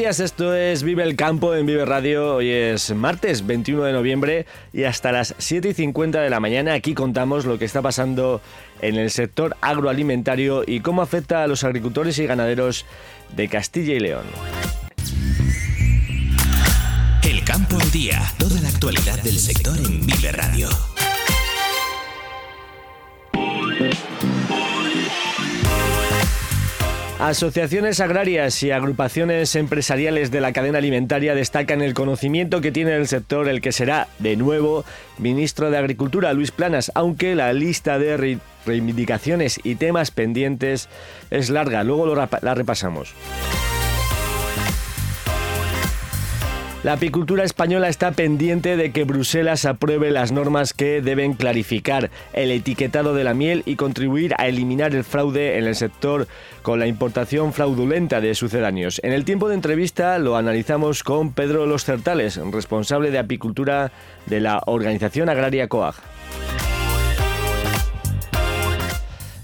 Días, esto es Vive el Campo en Vive Radio. Hoy es martes 21 de noviembre y hasta las 7 y 50 de la mañana aquí contamos lo que está pasando en el sector agroalimentario y cómo afecta a los agricultores y ganaderos de Castilla y León. El campo al día, toda la actualidad del sector en Vive Radio. Asociaciones agrarias y agrupaciones empresariales de la cadena alimentaria destacan el conocimiento que tiene el sector el que será, de nuevo, ministro de Agricultura, Luis Planas, aunque la lista de reivindicaciones y temas pendientes es larga, luego la repasamos. La apicultura española está pendiente de que Bruselas apruebe las normas que deben clarificar el etiquetado de la miel y contribuir a eliminar el fraude en el sector con la importación fraudulenta de sucedáneos. En el tiempo de entrevista lo analizamos con Pedro Los Certales, responsable de apicultura de la Organización Agraria COAG.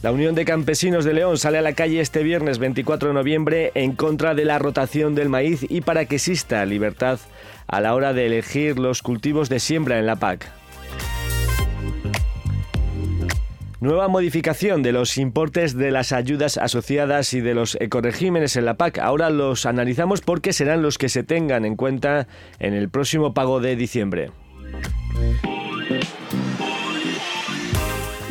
La Unión de Campesinos de León sale a la calle este viernes 24 de noviembre en contra de la rotación del maíz y para que exista libertad a la hora de elegir los cultivos de siembra en la PAC. Nueva modificación de los importes de las ayudas asociadas y de los ecoregímenes en la PAC. Ahora los analizamos porque serán los que se tengan en cuenta en el próximo pago de diciembre.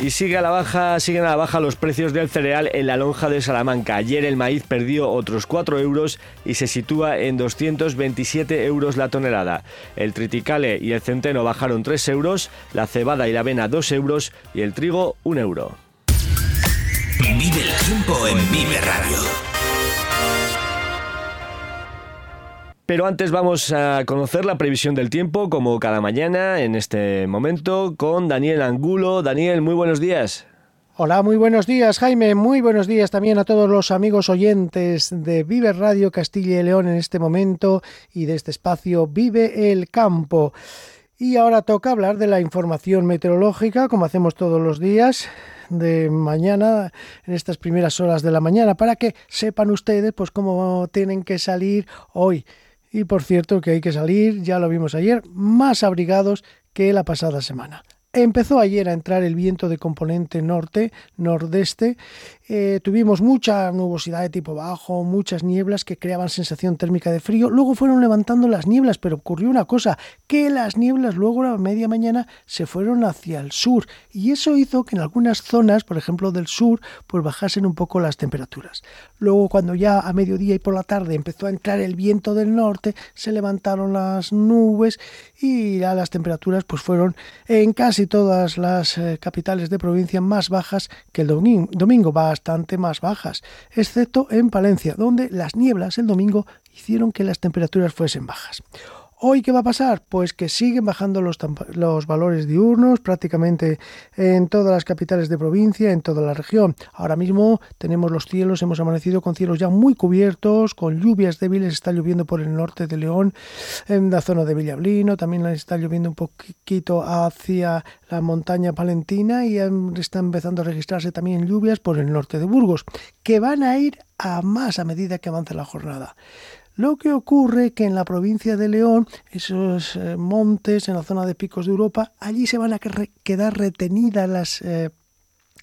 Y sigue a la baja, siguen a la baja los precios del cereal en la lonja de Salamanca. Ayer el maíz perdió otros 4 euros y se sitúa en 227 euros la tonelada. El triticale y el centeno bajaron 3 euros, la cebada y la avena 2 euros y el trigo 1 euro. Vive el tiempo en Vive Radio. Pero antes vamos a conocer la previsión del tiempo, como cada mañana, en este momento, con Daniel Angulo. Daniel, muy buenos días. Hola, muy buenos días Jaime, muy buenos días también a todos los amigos oyentes de Vive Radio Castilla y León en este momento y de este espacio Vive el Campo. Y ahora toca hablar de la información meteorológica, como hacemos todos los días de mañana, en estas primeras horas de la mañana, para que sepan ustedes pues cómo tienen que salir hoy. Y por cierto que hay que salir, ya lo vimos ayer, más abrigados que la pasada semana. Empezó ayer a entrar el viento de componente norte, nordeste. Eh, tuvimos mucha nubosidad de tipo bajo, muchas nieblas que creaban sensación térmica de frío. Luego fueron levantando las nieblas, pero ocurrió una cosa, que las nieblas luego a media mañana se fueron hacia el sur. Y eso hizo que en algunas zonas, por ejemplo del sur, pues bajasen un poco las temperaturas. Luego cuando ya a mediodía y por la tarde empezó a entrar el viento del norte, se levantaron las nubes y ya las temperaturas pues fueron en casi todas las eh, capitales de provincia más bajas que el domingo, domingo, bastante más bajas, excepto en Palencia, donde las nieblas el domingo hicieron que las temperaturas fuesen bajas. ¿Hoy qué va a pasar? Pues que siguen bajando los, los, valores diurnos prácticamente en todas las capitales de provincia, en toda la región. Ahora mismo tenemos los cielos, hemos amanecido con cielos ya muy cubiertos, con lluvias débiles, está lloviendo por el norte de León, en la zona de Villablino, también está lloviendo un poquito hacia la montaña palentina y está empezando a registrarse también lluvias por el norte de Burgos, que van a ir a más a medida que avance la jornada. Lo que ocurre que en la provincia de León, esos eh, montes en la zona de picos de Europa, allí se van a quedar retenidas las, eh,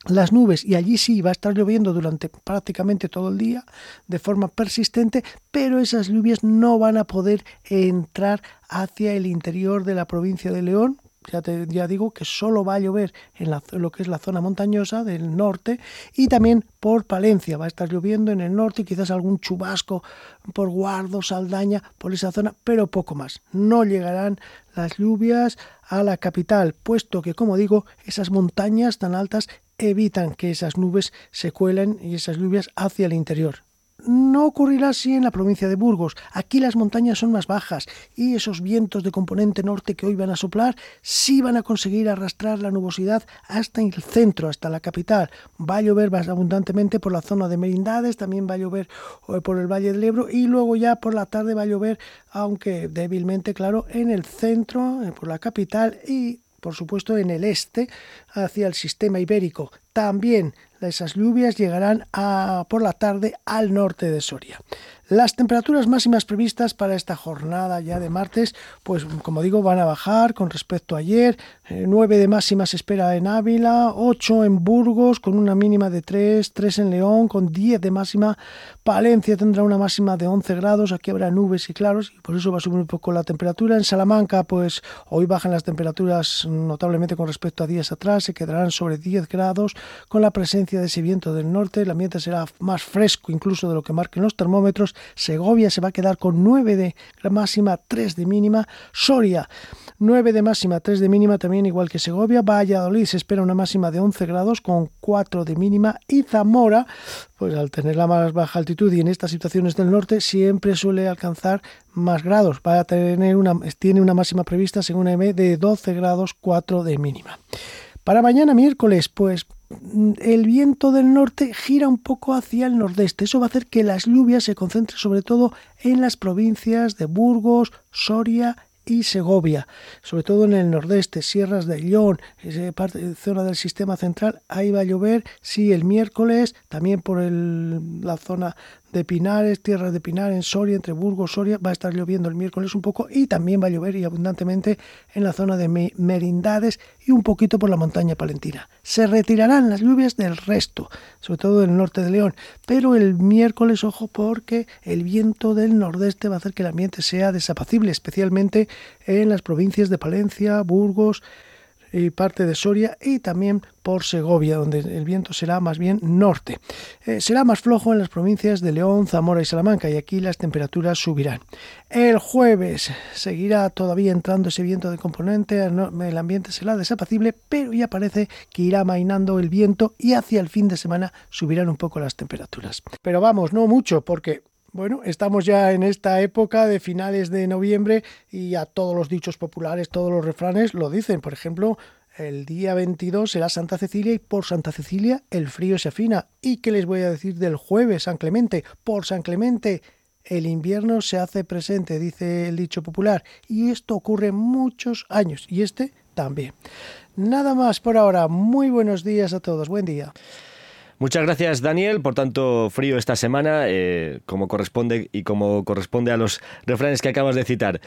las nubes y allí sí va a estar lloviendo durante prácticamente todo el día de forma persistente, pero esas lluvias no van a poder entrar hacia el interior de la provincia de León, ya, te, ya digo que solo va a llover en lo que es la zona montañosa del norte y también por Palencia. Va a estar lloviendo en el norte y quizás algún chubasco por Guardo, Saldaña, por esa zona, pero poco más. No llegarán las lluvias a la capital, puesto que, como digo, esas montañas tan altas evitan que esas nubes se cuelen y esas lluvias hacia el interior. No ocurrirá así en la provincia de Burgos. Aquí las montañas son más bajas y esos vientos de componente norte que hoy van a soplar sí van a conseguir arrastrar la nubosidad hasta el centro, hasta la capital. Va a llover más abundantemente por la zona de Merindades, también va a llover eh, por el Valle del Ebro y luego ya por la tarde va a llover, aunque débilmente, claro, en el centro, eh, por la capital y por supuesto en el este hacia el sistema ibérico. También esas lluvias llegarán a, por la tarde al norte de Soria. Las temperaturas máximas previstas para esta jornada ya de martes, pues como digo, van a bajar con respecto a ayer. 9 eh, de máxima se espera en Ávila, 8 en Burgos con una mínima de 3, 3 en León con 10 de máxima. Palencia tendrá una máxima de 11 grados, aquí habrá nubes y claros y por eso va a subir un poco la temperatura. En Salamanca, pues hoy bajan las temperaturas notablemente con respecto a días atrás, se quedarán sobre 10 grados con la presencia de ese viento del norte. El ambiente será más fresco incluso de lo que marquen los termómetros Segovia se va a quedar con 9 de máxima, 3 de mínima. Soria, 9 de máxima, 3 de mínima, también igual que Segovia. Valladolid se espera una máxima de 11 grados con 4 de mínima. Y Zamora, pues al tener la más baja altitud y en estas situaciones del norte, siempre suele alcanzar más grados. Va a tener una, tiene una máxima prevista, según M, de 12 grados, 4 de mínima. Para mañana miércoles, pues el viento del norte gira un poco hacia el nordeste. Eso va a hacer que las lluvias se concentren sobre todo en las provincias de Burgos, Soria y Segovia, sobre todo en el nordeste, sierras de León, parte, zona del sistema central, ahí va a llover, sí, el miércoles, también por la zona de Pinares, tierras de Pinar, en Soria, entre Burgos, Soria, va a estar lloviendo el miércoles un poco y también va a llover y abundantemente en la zona de Merindades y un poquito por la montaña palentina. Se retirarán las lluvias del resto, sobre todo del norte de León, pero el miércoles, ojo, porque el viento del nordeste va a hacer que el ambiente sea desapacible, especialmente en las provincias de Palencia, Burgos, y parte de Soria y también por Segovia, donde el viento será más bien norte. Eh, será más flojo en las provincias de León, Zamora y Salamanca y aquí las temperaturas subirán. El jueves seguirá todavía entrando ese viento de componente, el ambiente será desapacible, pero ya parece que irá mainando el viento y hacia el fin de semana subirán un poco las temperaturas. Pero vamos, no mucho, porque bueno, estamos ya en esta época de finales de noviembre y a todos los dichos populares, todos los refranes lo dicen. Por ejemplo, el día 22 será Santa Cecilia y por Santa Cecilia el frío se afina. ¿Y qué les voy a decir del jueves, San Clemente? Por San Clemente el invierno se hace presente, dice el dicho popular. Y esto ocurre muchos años y este también. Nada más por ahora. Muy buenos días a todos. Buen día. Muchas gracias, Daniel. Por tanto, frío esta semana, eh, como corresponde y como corresponde a los refranes que acabas de citar.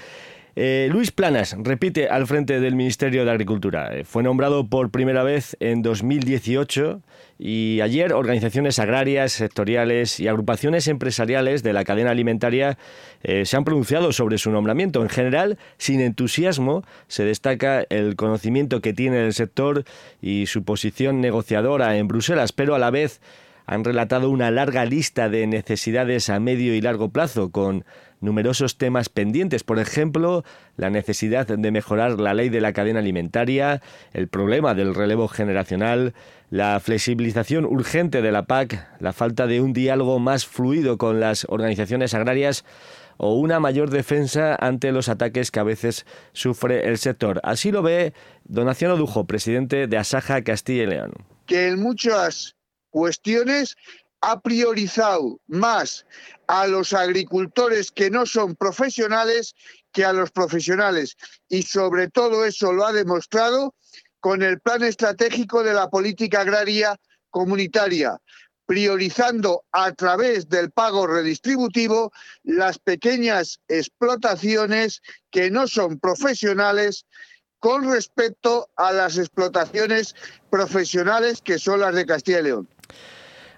Eh, Luis Planas repite al frente del Ministerio de Agricultura. Eh, fue nombrado por primera vez en 2018 y ayer organizaciones agrarias, sectoriales y agrupaciones empresariales de la cadena alimentaria eh, se han pronunciado sobre su nombramiento. En general, sin entusiasmo, se destaca el conocimiento que tiene el sector y su posición negociadora en Bruselas, pero a la vez han relatado una larga lista de necesidades a medio y largo plazo, con numerosos temas pendientes, por ejemplo, la necesidad de mejorar la ley de la cadena alimentaria, el problema del relevo generacional, la flexibilización urgente de la PAC, la falta de un diálogo más fluido con las organizaciones agrarias o una mayor defensa ante los ataques que a veces sufre el sector. Así lo ve Donación Odujo, presidente de Asaja Castilla y León. Que en muchas cuestiones ha priorizado más a los agricultores que no son profesionales que a los profesionales. Y sobre todo eso lo ha demostrado con el plan estratégico de la política agraria comunitaria, priorizando a través del pago redistributivo las pequeñas explotaciones que no son profesionales con respecto a las explotaciones profesionales que son las de Castilla y León.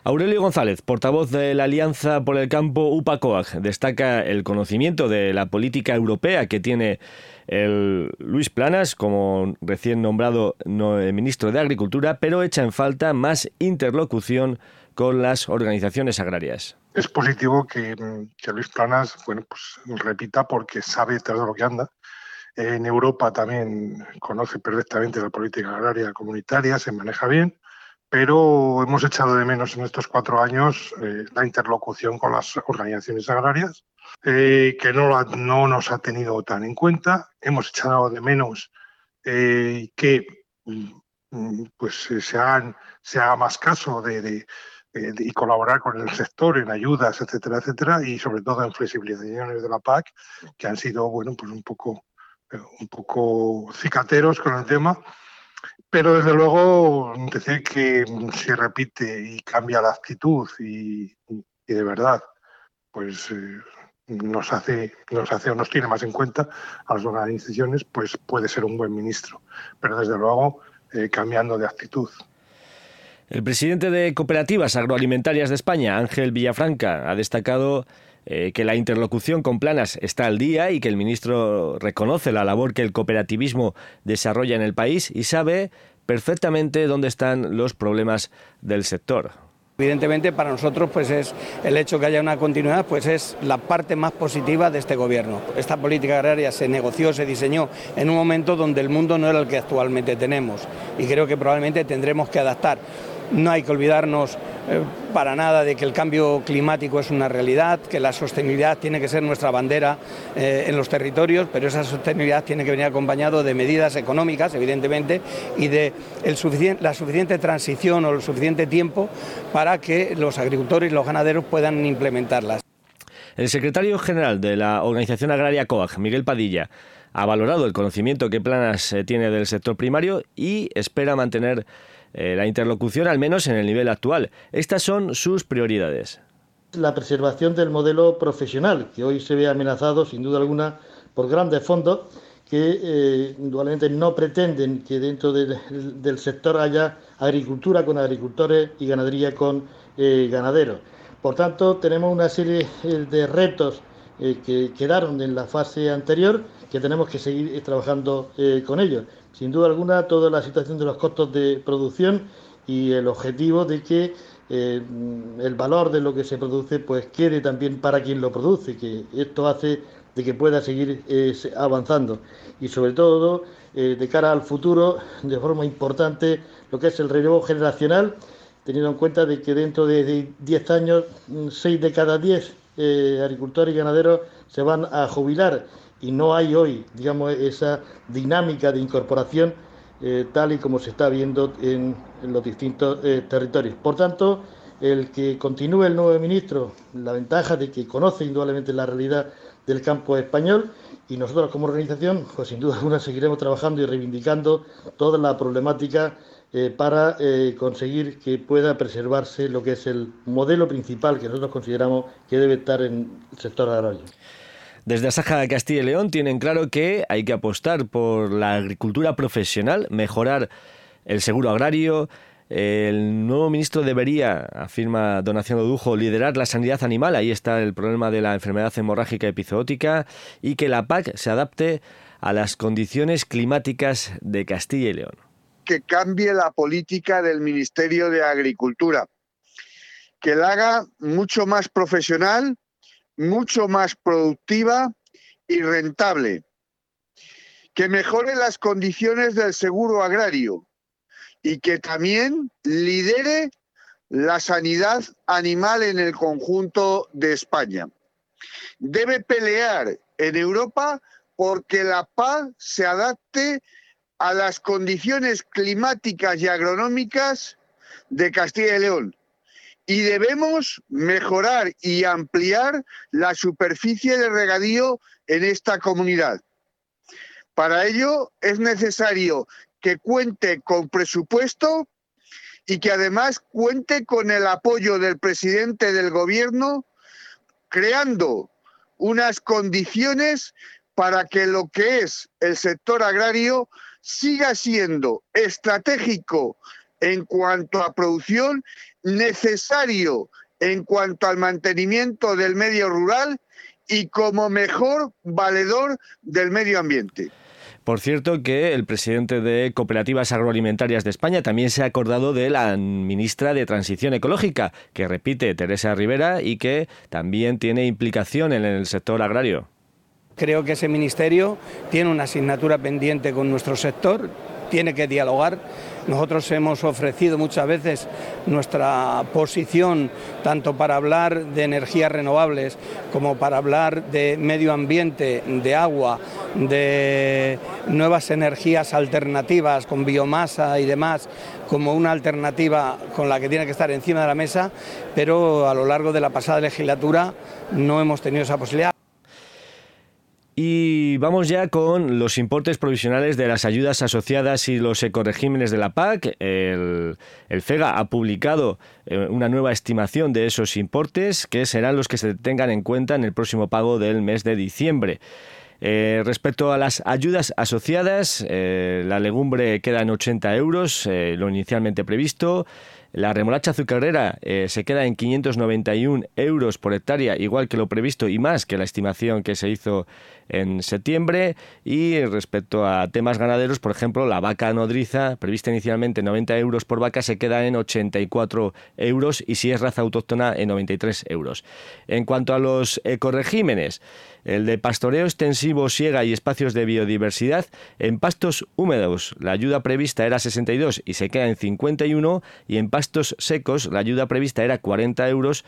Aurelio González, portavoz de la Alianza por el Campo UPACOAG, destaca el conocimiento de la política europea que tiene el Luis Planas como recién nombrado eh, ministro de Agricultura, pero echa en falta más interlocución con las organizaciones agrarias. Es positivo que, Luis Planas bueno, pues, repita porque sabe de lo que anda. En Europa también conoce perfectamente la política agraria comunitaria, se maneja bien, pero hemos echado de menos en estos cuatro años eh, la interlocución con las organizaciones agrarias, eh, que no, no, nos ha tenido tan en cuenta. Hemos echado de menos eh, que mm, pues, se, se haga más caso de eh, y colaborar con el sector en ayudas, etcétera, etcétera, y sobre todo en flexibilizaciones de la PAC, que han sido, bueno, pues un poco, eh, un poco cicateros con el tema. Pero desde luego decir que se repite y cambia la actitud y, de verdad, pues eh, nos hace, nos hace o nos tiene más en cuenta a las organizaciones, pues puede ser un buen ministro. Pero desde luego cambiando de actitud. El presidente de Cooperativas Agroalimentarias de España, Ángel Villafranca, ha destacado eh, que la interlocución con Planas está al día y que el ministro reconoce la labor que el cooperativismo desarrolla en el país y sabe perfectamente dónde están los problemas del sector. Evidentemente para nosotros pues es el hecho que haya una continuidad pues es la parte más positiva de este gobierno. Esta política agraria se negoció, se diseñó en un momento donde el mundo no era el que actualmente tenemos y creo que probablemente tendremos que adaptar. No hay que olvidarnos eh, para nada de que el cambio climático es una realidad, que la sostenibilidad tiene que ser nuestra bandera eh, en los territorios, pero esa sostenibilidad tiene que venir acompañado de medidas económicas, evidentemente, y de la suficiente transición o el suficiente tiempo para que los agricultores y los ganaderos puedan implementarlas. El secretario general de la Organización Agraria COAG, Miguel Padilla, ha valorado el conocimiento que Planas eh, tiene del sector primario y espera mantener eh, la interlocución, al menos en el nivel actual. Estas son sus prioridades. La preservación del modelo profesional, que hoy se ve amenazado, sin duda alguna, por grandes fondos que eh, no pretenden que dentro del, sector haya agricultura con agricultores y ganadería con eh, ganaderos. Por tanto, tenemos una serie de retos que quedaron en la fase anterior que tenemos que seguir trabajando con ellos sin duda alguna toda la situación de los costos de producción y el objetivo de que eh, el valor de lo que se produce pues quede también para quien lo produce, que esto hace de que pueda seguir eh, avanzando. Y sobre todo eh, de cara al futuro de forma importante lo que es el relevo generacional teniendo en cuenta de que dentro de 10 años 6 de cada 10 agricultores y ganaderos se van a jubilar y no hay hoy, digamos, esa dinámica de incorporación eh, tal y como se está viendo en, los distintos eh, territorios. Por tanto, el que continúe el nuevo ministro, la ventaja de que conoce indudablemente la realidad del campo español y nosotros como organización, pues sin duda alguna seguiremos trabajando y reivindicando toda la problemática eh, para conseguir que pueda preservarse lo que es el modelo principal que nosotros consideramos que debe estar en el sector agrario. Desde Asaja de Castilla y León tienen claro que hay que apostar por la agricultura profesional, mejorar el seguro agrario. El nuevo ministro debería, afirma Donación Odujo, liderar la sanidad animal. Ahí está el problema de la enfermedad hemorrágica epizootica y que la PAC se adapte a las condiciones climáticas de Castilla y León. Que cambie la política del Ministerio de Agricultura, que la haga mucho más profesional mucho más productiva y rentable, que mejore las condiciones del seguro agrario y que también lidere la sanidad animal en el conjunto de España. Debe pelear en Europa porque la paz se adapte a las condiciones climáticas y agronómicas de Castilla y León y debemos mejorar y ampliar la superficie de regadío en esta comunidad. Para ello es necesario que cuente con presupuesto y que además cuente con el apoyo del presidente del gobierno, creando unas condiciones para que lo que es el sector agrario siga siendo estratégico en cuanto a producción necesario en cuanto al mantenimiento del medio rural y como mejor valedor del medio ambiente. Por cierto, que el presidente de Cooperativas Agroalimentarias de España también se ha acordado de la ministra de Transición Ecológica, que repite Teresa Rivera y que también tiene implicación en el sector agrario. Creo que ese ministerio tiene una asignatura pendiente con nuestro sector, tiene que dialogar nosotros hemos ofrecido muchas veces nuestra posición tanto para hablar de energías renovables como para hablar de medio ambiente, de agua, de nuevas energías alternativas con biomasa y demás como una alternativa con la que tiene que estar encima de la mesa, pero a lo largo de la pasada legislatura no hemos tenido esa posibilidad. Y vamos ya con los importes provisionales de las ayudas asociadas y los ecoregímenes de la PAC. El, FEGA ha publicado eh, una nueva estimación de esos importes que serán los que se tengan en cuenta en el próximo pago del mes de diciembre. Eh, respecto a las ayudas asociadas, eh, la legumbre queda en 80 euros, lo inicialmente previsto. La remolacha azucarera eh, se queda en 591 euros por hectárea, igual que lo previsto y más que la estimación que se hizo en septiembre. Y respecto a temas ganaderos, por ejemplo, la vaca nodriza, prevista inicialmente 90 euros por vaca, se queda en 84 euros y si es raza autóctona en 93 euros. En cuanto a los ecoregímenes, el de pastoreo extensivo, siega y espacios de biodiversidad, en pastos húmedos la ayuda prevista era 62 y se queda en 51 y en pastos secos la ayuda prevista era 40 euros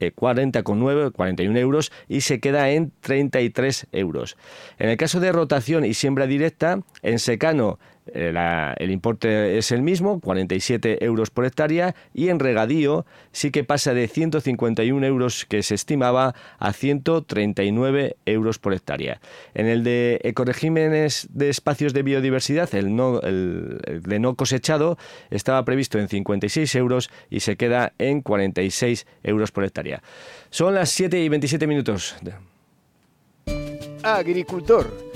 40,9, eh, 41 euros y se queda en 33 euros. En el caso de rotación y siembra directa, en secano eh, el importe es el mismo, 47 euros por hectárea, y en regadío sí que pasa de 151 euros que se estimaba a 139 euros por hectárea. En el de ecoregímenes de espacios de biodiversidad, el, no, el de no cosechado estaba previsto en 56 euros y se queda en 46 euros por hectárea. Son las 7 y 27 minutos. Agricultor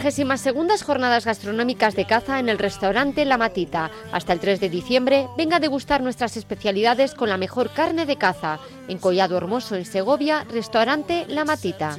32 Jornadas Gastronómicas de Caza en el restaurante La Matita. Hasta el 3 de diciembre, venga a degustar nuestras especialidades con la mejor carne de caza. En Collado Hermoso, en Segovia, restaurante La Matita.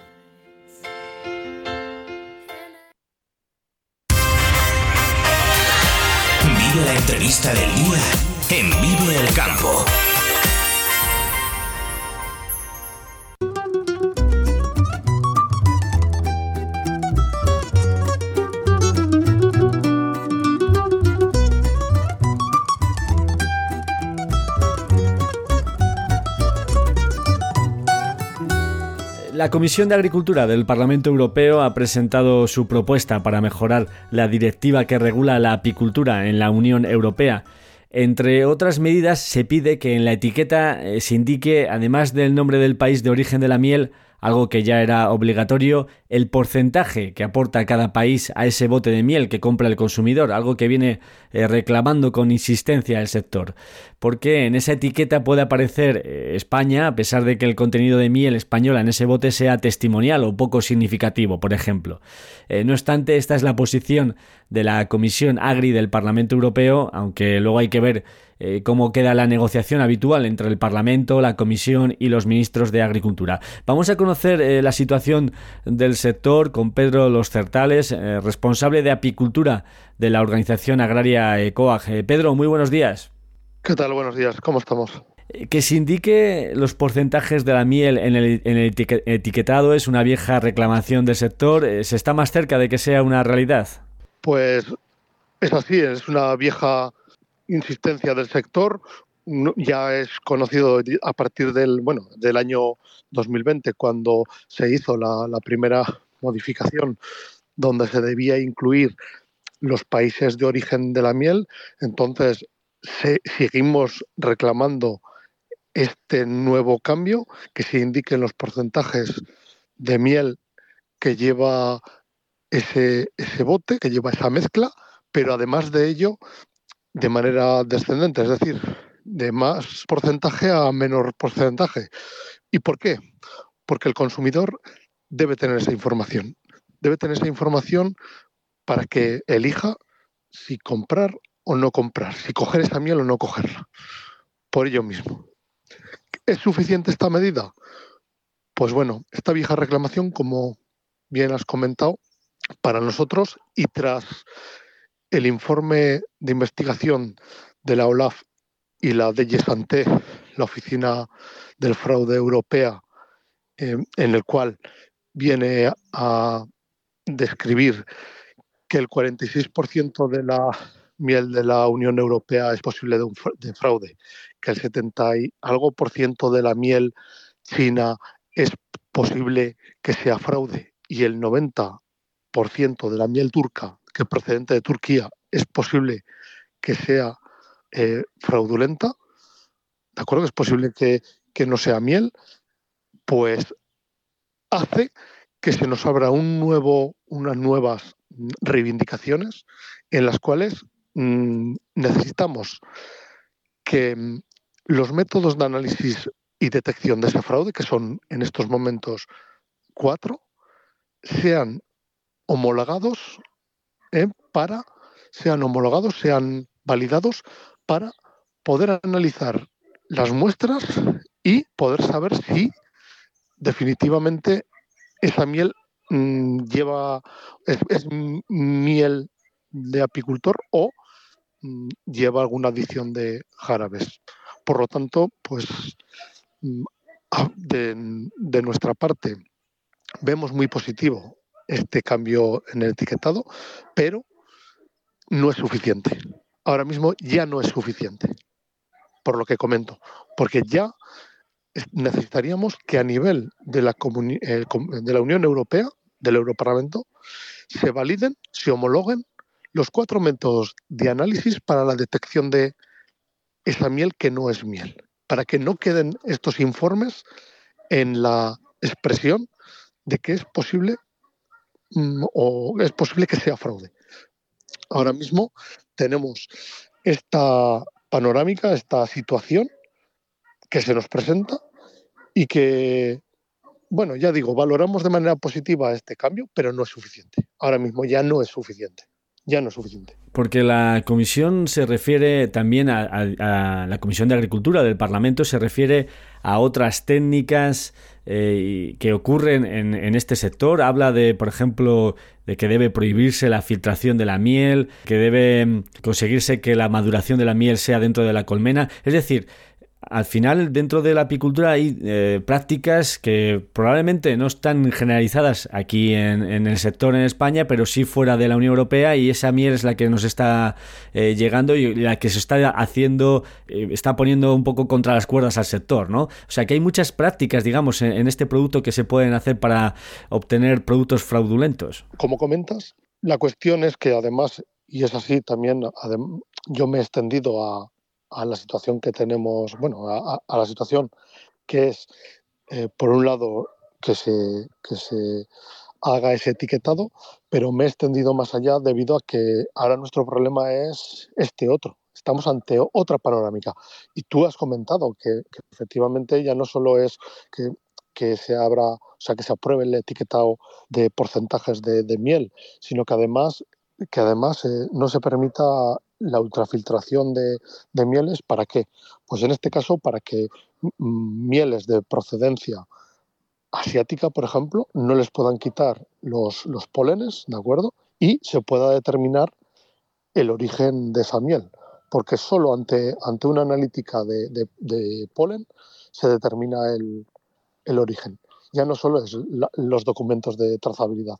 La entrevista del día en Vive el Campo. La Comisión de Agricultura del Parlamento Europeo ha presentado su propuesta para mejorar la directiva que regula la apicultura en la Unión Europea. Entre otras medidas, se pide que en la etiqueta eh, se indique, además del nombre del país de origen de la miel, algo que ya era obligatorio, el porcentaje que aporta cada país a ese bote de miel que compra el consumidor, algo que viene eh, reclamando con insistencia el sector. Porque en esa etiqueta puede aparecer eh, España, a pesar de que el contenido de miel española en ese bote sea testimonial o poco significativo, por ejemplo. Eh, no obstante, esta es la posición de la Comisión Agri del Parlamento Europeo, aunque luego hay que ver eh, cómo queda la negociación habitual entre el Parlamento, la Comisión y los ministros de Agricultura. Vamos a conocer eh, la situación del sector con Pedro Los Certales, eh, responsable de apicultura de la organización agraria ECOAG. Pedro, muy buenos días. ¿Qué tal? Buenos días. ¿Cómo estamos? Que se indique los porcentajes de la miel en el, en el etiquetado es una vieja reclamación del sector. ¿Se está más cerca de que sea una realidad? Pues es así, es una vieja insistencia del sector ya es conocido a partir del bueno del año 2020 cuando se hizo la, primera modificación donde se debía incluir los países de origen de la miel. Entonces seguimos reclamando este nuevo cambio que se indiquen los porcentajes de miel que lleva ese, ese bote que lleva esa mezcla pero además de ello de manera descendente, es decir, de más porcentaje a menor porcentaje. ¿Y por qué? Porque el consumidor debe tener esa información. Debe tener esa información para que elija si comprar o no comprar, si coger esa miel o no cogerla. Por ello mismo. ¿Es suficiente esta medida? Pues bueno, esta vieja reclamación, como bien has comentado, para nosotros y tras el informe de investigación de la OLAF y la DG Santé, la Oficina del Fraude Europea, eh, en el cual viene a describir que el 46% de la miel de la Unión Europea es posible de, de fraude, que el 70 y algo por ciento de la miel china es posible que sea fraude y el 90% de la miel turca que procedente de Turquía es posible que sea eh, fraudulenta, ¿de acuerdo? Es posible que, no sea miel, pues hace que se nos abra un nuevo, unas nuevas reivindicaciones en las cuales mm, necesitamos que mm, los métodos de análisis y detección de ese fraude, que son en estos momentos cuatro, sean homologados ¿eh? para, sean homologados, sean validados para poder analizar las muestras y poder saber si definitivamente esa miel mm, lleva es, miel de apicultor o mm, lleva alguna adición de jarabes. Por lo tanto, pues mm, de, de nuestra parte vemos muy positivo este cambio en el etiquetado, pero no es suficiente. Ahora mismo ya no es suficiente, por lo que comento, porque ya necesitaríamos que a nivel de la, eh, de la Unión Europea, del Europarlamento, se validen, se homologuen los cuatro métodos de análisis para la detección de esa miel que no es miel, para que no queden estos informes en la expresión de que es posible o es posible que sea fraude. Ahora mismo tenemos esta panorámica, esta situación que se nos presenta y que, bueno, ya digo, valoramos de manera positiva este cambio, pero no es suficiente. Ahora mismo ya no es suficiente. Ya no es suficiente. Porque la comisión se refiere también a, la Comisión de Agricultura del Parlamento, se refiere a otras técnicas eh, que ocurren en, este sector. Habla de, por ejemplo, de que debe prohibirse la filtración de la miel, que debe mm, conseguirse que la maduración de la miel sea dentro de la colmena. Es decir, al final dentro de la apicultura hay eh, prácticas que probablemente no están generalizadas aquí en, el sector en España, pero sí fuera de la Unión Europea y esa miel es la que nos está eh, llegando y la que se está haciendo, eh, está poniendo un poco contra las cuerdas al sector, ¿no? O sea que hay muchas prácticas, digamos, en, en este producto que se pueden hacer para obtener productos fraudulentos. Como comentas, la cuestión es que además, y es así también, yo me he extendido a a la situación que tenemos, bueno, a, la situación que es, eh, por un lado, que se, que se haga ese etiquetado, pero me he extendido más allá debido a que ahora nuestro problema es este otro. Estamos ante otra panorámica. Y tú has comentado que, efectivamente ya no solo es que, que, se abra, o sea, que se apruebe el etiquetado de porcentajes de, miel, sino que además, que además eh, no se permita la ultrafiltración de, de, mieles. ¿Para qué? Pues en este caso, para que mieles de procedencia asiática, por ejemplo, no les puedan quitar los, los polenes, ¿de acuerdo? Y se pueda determinar el origen de esa miel, porque solo ante, ante una analítica de, de, polen se determina el, el, origen. Ya no solo es los documentos de trazabilidad,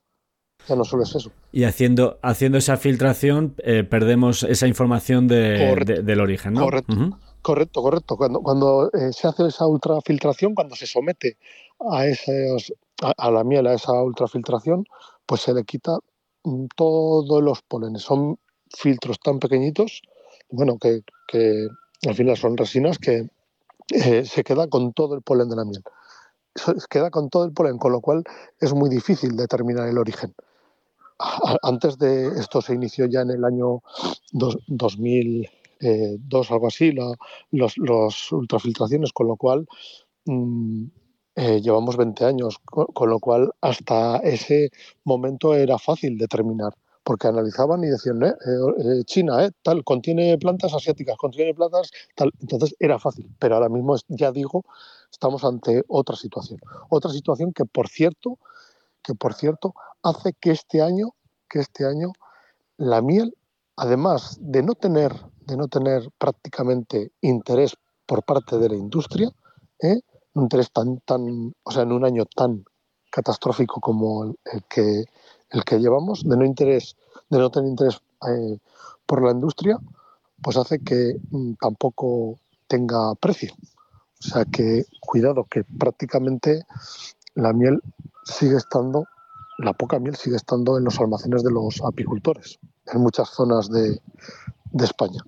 ya no solo es eso. Y haciendo, haciendo esa filtración eh, perdemos esa información de, del origen, ¿no? Correcto. Correcto, correcto. Cuando, cuando eh, se hace esa ultrafiltración, cuando se somete a, esos, a, la miel, a esa ultrafiltración, pues se le quita mm, todos los polenes. Son filtros tan pequeñitos, bueno, que, que al final son resinas que eh, se queda con todo el polen de la miel. Se queda con todo el polen, con lo cual es muy difícil determinar el origen. Antes de esto se inició ya en el año 2000 eh, dos, algo así, la, los, ultrafiltraciones, con lo cual mm, eh, llevamos 20 años, con, lo cual hasta ese momento era fácil determinar, porque analizaban y decían, eh, China, tal, contiene plantas asiáticas, contiene plantas, tal, entonces era fácil, pero ahora mismo ya digo, estamos ante otra situación, otra situación que por cierto, que por cierto hace que este año, que este año la miel, además de no tener de no tener prácticamente interés por parte de la industria, ¿eh? un interés tan, tan, o sea, en un año tan catastrófico como el, que, el que llevamos, de no interés, de no tener interés eh, por la industria, pues hace que mm, tampoco tenga precio. O sea que cuidado que prácticamente la miel sigue estando, la poca miel sigue estando en los almacenes de los apicultores, en muchas zonas de, de España.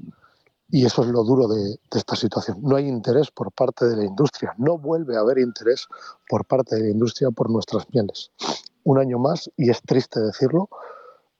Y eso es lo duro de, esta situación. No hay interés por parte de la industria, no vuelve a haber interés por parte de la industria por nuestras mieles. Un año más, y es triste decirlo,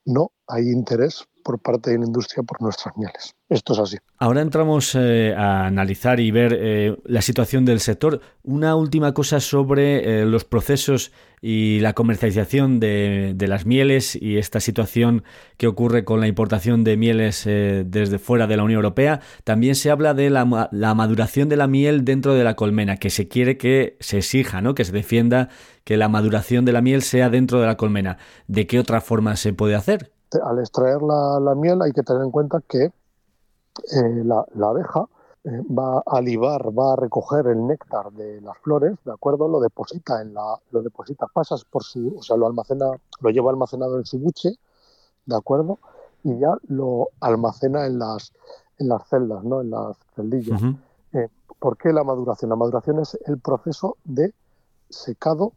no hay interés por parte de la industria por nuestras mieles. Esto es así. Ahora entramos eh, a analizar y ver eh, la situación del sector. Una última cosa sobre eh, los procesos y la comercialización de, las mieles y esta situación que ocurre con la importación de mieles desde fuera de la Unión Europea. También se habla de la, maduración de la miel dentro de la colmena, que se quiere que se exija, ¿no? que se defienda que la maduración de la miel sea dentro de la colmena. ¿De qué otra forma se puede hacer? Al extraer la, miel hay que tener en cuenta que eh, la, abeja eh, va a libar, va a recoger el néctar de las flores, ¿de acuerdo? Lo deposita en la, lo deposita, pasas por su, o sea, lo almacena, lo lleva almacenado en su buche, ¿de acuerdo? Y ya lo almacena en las, en las celdas, ¿no? En las celdillas. Eh, ¿Por qué la maduración? La maduración es el proceso de secado,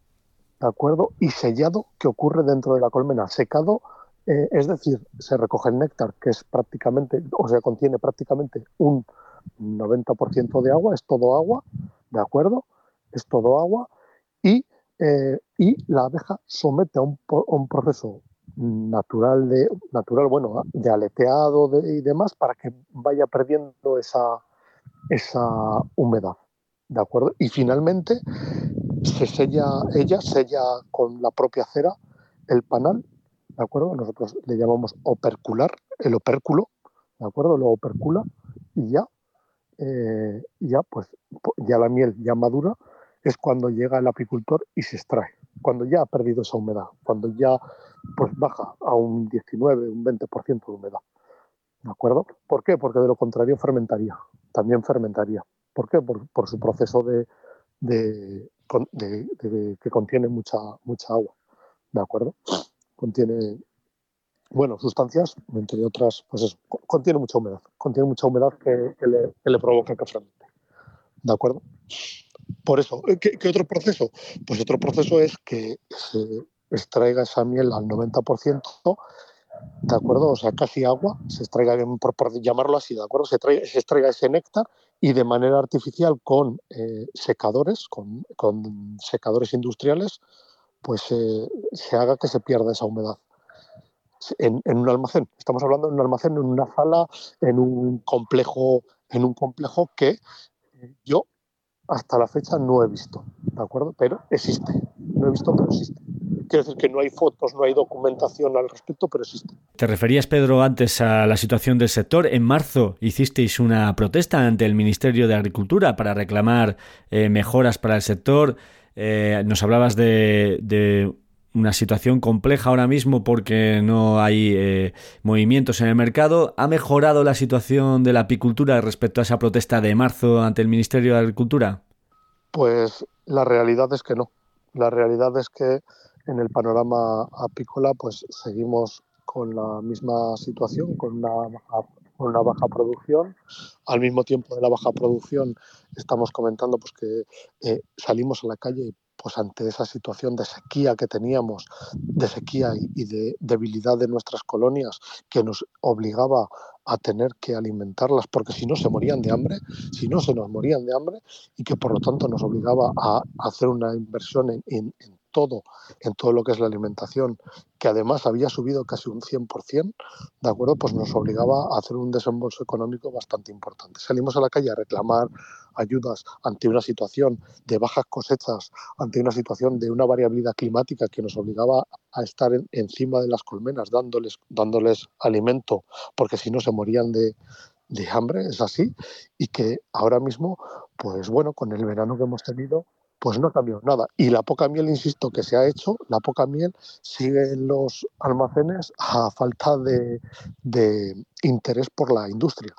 ¿de acuerdo? Y sellado que ocurre dentro de la colmena. Secado eh, es decir, se recoge el néctar, que es prácticamente, o sea, contiene prácticamente un 90% de agua, es todo agua, ¿de acuerdo? Es todo agua, y, eh, y la abeja somete a un, proceso natural, de, natural bueno, de aleteado y demás, para que vaya perdiendo esa, esa humedad, ¿de acuerdo? Y finalmente se sella, ella sella con la propia cera el panal ¿de acuerdo? Nosotros le llamamos opercular, el opérculo, ¿de acuerdo? Lo opercula y ya, eh, ya, pues, ya la miel ya madura es cuando llega el apicultor y se extrae, cuando ya ha perdido esa humedad, cuando ya pues baja a un 19, un 20% de humedad. ¿De acuerdo? ¿Por qué? Porque de lo contrario fermentaría, también fermentaría. ¿Por qué? Por, su proceso de, de, que contiene mucha, mucha agua. ¿De acuerdo? Contiene, bueno, sustancias, entre otras, pues eso, contiene mucha humedad, contiene mucha humedad que, le, provoca que fermente. ¿De acuerdo? Por eso, ¿qué, otro proceso? Pues otro proceso es que se extraiga esa miel al 90% ¿de acuerdo? O sea, casi agua, se extraiga, por, llamarlo así, ¿de acuerdo? Se, trae, se extraiga ese néctar y de manera artificial con eh, secadores, con, secadores industriales, pues eh, se haga que se pierda esa humedad. En, un almacén, estamos hablando de un almacén, en una sala, en un complejo, en un complejo que yo hasta la fecha no he visto, ¿de acuerdo? Pero existe, no he visto, pero existe. Quiero decir que no hay fotos, no hay documentación al respecto, pero existe. Te referías, Pedro, antes a la situación del sector. En marzo hicisteis una protesta ante el Ministerio de Agricultura para reclamar eh, mejoras para el sector. Eh, nos hablabas de, una situación compleja ahora mismo porque no hay eh, movimientos en el mercado. ¿Ha mejorado la situación de la apicultura respecto a esa protesta de marzo ante el Ministerio de Agricultura? Pues la realidad es que no. La realidad es que en el panorama apícola, pues seguimos con la misma situación, con una baja, una baja producción. Al mismo tiempo de la baja producción, estamos comentando pues, que eh, salimos a la calle pues ante esa situación de sequía que teníamos, de sequía y, de debilidad de nuestras colonias, que nos obligaba a tener que alimentarlas, porque si no se morían de hambre, si no se nos morían de hambre, y que por lo tanto nos obligaba a hacer una inversión en, en todo, en todo lo que es la alimentación, que además había subido casi un 100%, ¿de acuerdo? Pues nos obligaba a hacer un desembolso económico bastante importante. Salimos a la calle a reclamar ayudas ante una situación de bajas cosechas, ante una situación de una variabilidad climática que nos obligaba a estar encima de las colmenas dándoles, dándoles alimento, porque si no se morían de, de hambre, es así, y que ahora mismo, pues bueno, con el verano que hemos tenido, pues no ha cambiado nada. Y la poca miel, insisto, que se ha hecho, la poca miel sigue en los almacenes a falta de, interés por la industria.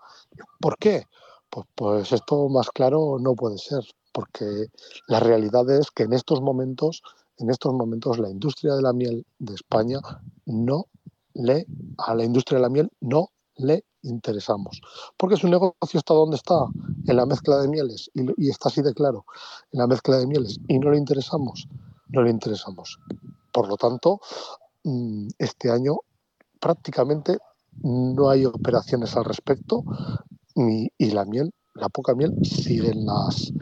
¿Por qué? Pues, pues esto más claro no puede ser, porque la realidad es que en estos momentos, en estos momentos la industria de la miel de España no le, a la industria de la miel no le interesamos. Porque su negocio está donde está, en la mezcla de mieles, y, está así de claro, en la mezcla de mieles, y no le interesamos, no le interesamos. Por lo tanto, mm, este año prácticamente no hay operaciones al respecto, y la miel, la poca miel, sigue en, las,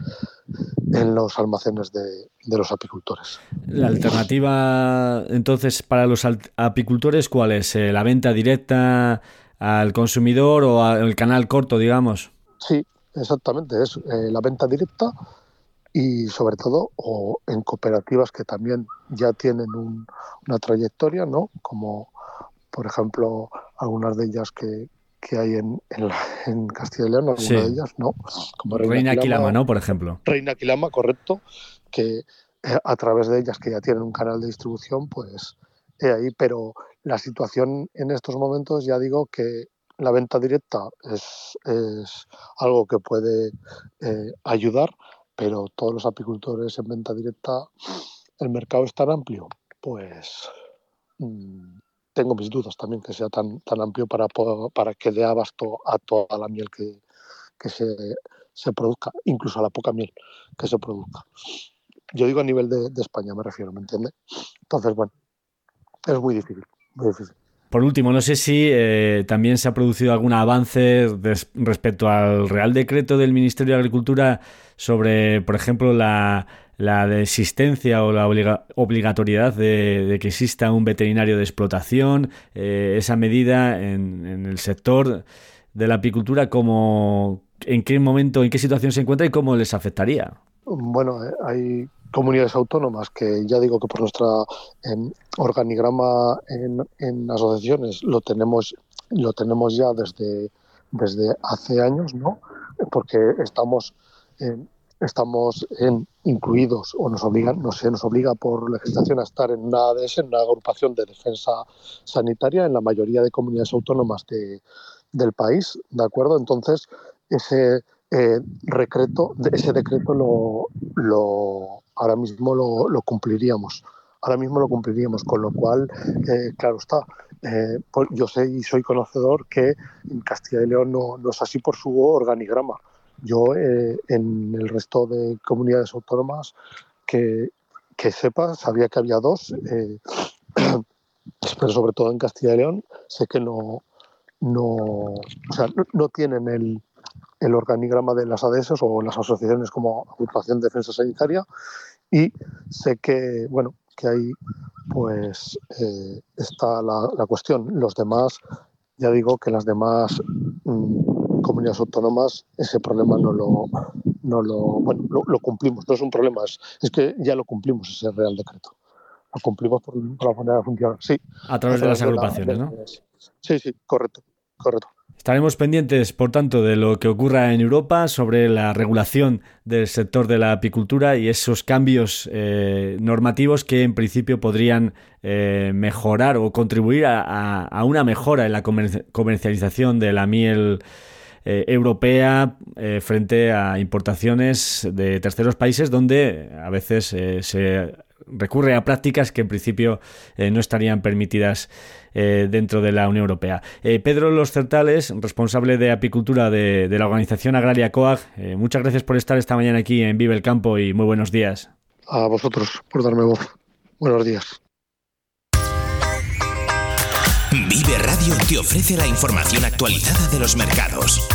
en los almacenes de, los apicultores. La alternativa entonces para los apicultores, ¿cuál es? Eh, ¿La venta directa al consumidor o al canal corto, digamos. Sí, exactamente, es eh, la venta directa y sobre todo o en cooperativas que también ya tienen una trayectoria, ¿no? Como por ejemplo algunas de ellas que, hay en, en, Castilla y León, algunas de ellas, ¿no? Como Reina, Quilama, ¿no? Por ejemplo. Reina Quilama, correcto, que eh, a través de ellas que ya tienen un canal de distribución, pues ahí, pero la situación en estos momentos, ya digo que la venta directa es, algo que puede eh, ayudar, pero todos los apicultores en venta directa, el mercado es tan amplio, pues mm, tengo mis dudas también que sea tan, tan amplio para, para que dé abasto a toda la miel que, se, se, produzca, incluso a la poca miel que se produzca. Yo digo a nivel de, de España, me refiero, ¿me entiende? Entonces, bueno, es muy difícil. Por último, no sé si eh, también se ha producido algún avance respecto al Real Decreto del Ministerio de Agricultura sobre, por ejemplo, la, existencia o la obligatoriedad de, que exista un veterinario de explotación, eh, esa medida en, el sector de la apicultura, como, en qué momento, en qué situación se encuentra y cómo les afectaría. Bueno, eh, hay comunidades autónomas que ya digo que por nuestra em, organigrama en, asociaciones lo tenemos lo tenemos ya desde desde hace años no porque estamos estamos en, incluidos o nos obligan no sé nos obliga por legislación a estar en una ADS en una agrupación de defensa sanitaria en la mayoría de comunidades autónomas de, del país de acuerdo entonces ese eh, ese decreto lo, lo, ahora mismo lo, cumpliríamos. Ahora mismo lo cumpliríamos, con lo cual, eh, claro está, eh, pues yo sé y soy conocedor que en Castilla y León no, no es así por su organigrama. Yo eh, en el resto de comunidades autónomas que, que sepa, sabía que había dos, pero sobre todo en Castilla y León, sé que no, no, o sea, no, tienen el, el, organigrama de las ADS o las asociaciones como Agrupación de Defensa Sanitaria y sé que, bueno, que ahí pues eh, está la, la, cuestión. Los demás, ya digo que las demás mm, comunidades autónomas ese problema no lo, no lo, bueno, lo, cumplimos. No es un problema, es, es que ya lo cumplimos ese Real Decreto lo cumplimos por, la manera de funcionar. Sí. A través de las agrupaciones, ¿no? Sí, sí, correcto, correcto. Estaremos pendientes, por tanto, de lo que ocurra en Europa sobre la regulación del sector de la apicultura y esos cambios eh, normativos que en principio podrían eh, mejorar o contribuir a, una mejora en la comercialización de la miel eh, europea frente a importaciones de terceros países donde a veces se recurre a prácticas que en principio eh, no estarían permitidas eh, dentro de la Unión Europea. Eh, Pedro Los Certales, responsable de apicultura de, la organización agraria COAG, muchas gracias por estar esta mañana aquí en Vive el Campo y muy buenos días. A vosotros por darme voz. Buenos días. Vive Radio te ofrece la información actualizada de los mercados.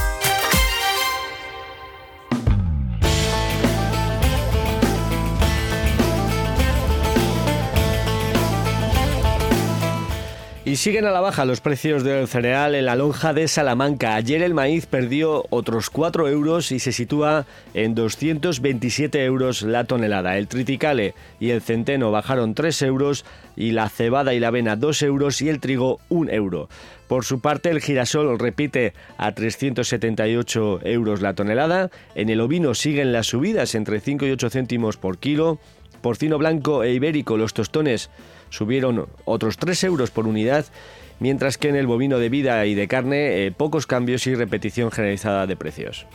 Y siguen a la baja los precios del cereal en la lonja de Salamanca. Ayer el maíz perdió otros 4 euros y se sitúa en 227 euros la tonelada. El triticale y el centeno bajaron 3 euros y la cebada y la avena 2 euros y el trigo 1 euro. Por su parte, el girasol repite a 378 euros la tonelada. En el ovino siguen las subidas entre 5 y 8 céntimos por kilo. Porcino blanco e ibérico, los tostones subieron otros 3 euros por unidad, mientras que en el bovino de vida y de carne eh, pocos cambios y repetición generalizada de precios.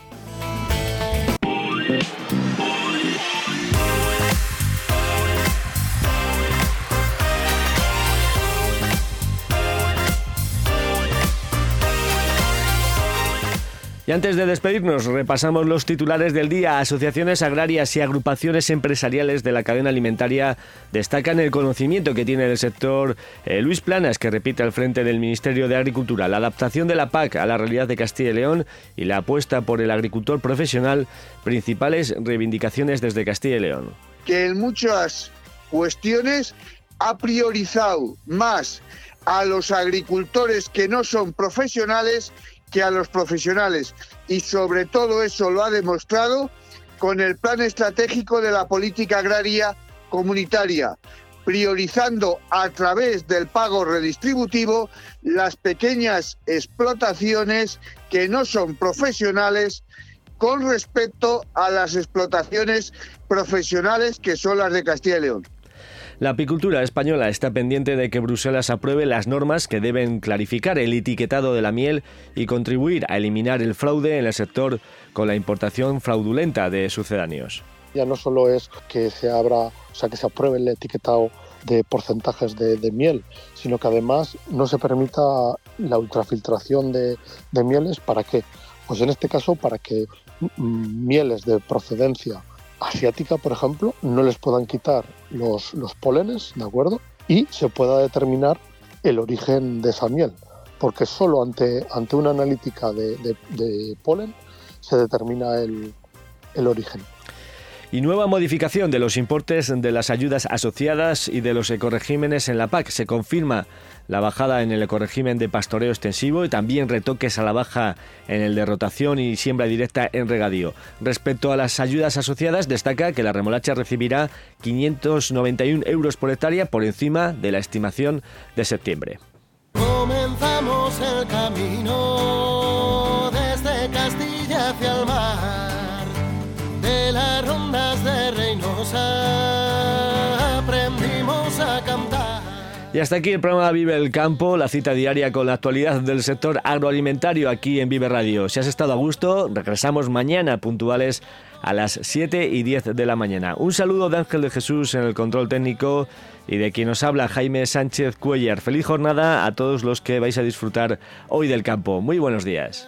Y antes de despedirnos, repasamos los titulares del día. Asociaciones agrarias y agrupaciones empresariales de la cadena alimentaria destacan el conocimiento que tiene del sector eh, Luis Planas, que repite al frente del Ministerio de Agricultura, la adaptación de la PAC a la realidad de Castilla y León y la apuesta por el agricultor profesional, principales reivindicaciones desde Castilla y León. Que en muchas cuestiones ha priorizado más a los agricultores que no son profesionales que a los profesionales. Y sobre todo eso lo ha demostrado con el plan estratégico de la política agraria comunitaria, priorizando a través del pago redistributivo las pequeñas explotaciones que no son profesionales con respecto a las explotaciones profesionales que son las de Castilla y León. La apicultura española está pendiente de que Bruselas apruebe las normas que deben clarificar el etiquetado de la miel y contribuir a eliminar el fraude en el sector con la importación fraudulenta de sucedáneos. Ya no solo es que se abra, o sea, que se apruebe el etiquetado de porcentajes de, miel, sino que además no se permita la ultrafiltración de, de mieles. ¿Para qué? Pues en este caso para que mieles de procedencia asiática, por ejemplo, no les puedan quitar los, los polenes, ¿de acuerdo? Y se pueda determinar el origen de esa miel, porque solo ante, ante una analítica de, de, polen se determina el, el origen. Y nueva modificación de los importes de las ayudas asociadas y de los ecoregímenes en la PAC. Se confirma la bajada en el ecoregimen de pastoreo extensivo y también retoques a la baja en el de rotación y siembra directa en regadío. Respecto a las ayudas asociadas, destaca que la remolacha recibirá 591 euros por hectárea por encima de la estimación de septiembre. Y hasta aquí el programa Vive el Campo, la cita diaria con la actualidad del sector agroalimentario aquí en Vive Radio. Si has estado a gusto, regresamos mañana puntuales a las 7 y 10 de la mañana. Un saludo de Ángel de Jesús en el control técnico y de quien nos habla Jaime Sánchez Cuellar. Feliz jornada a todos los que vais a disfrutar hoy del campo. Muy buenos días.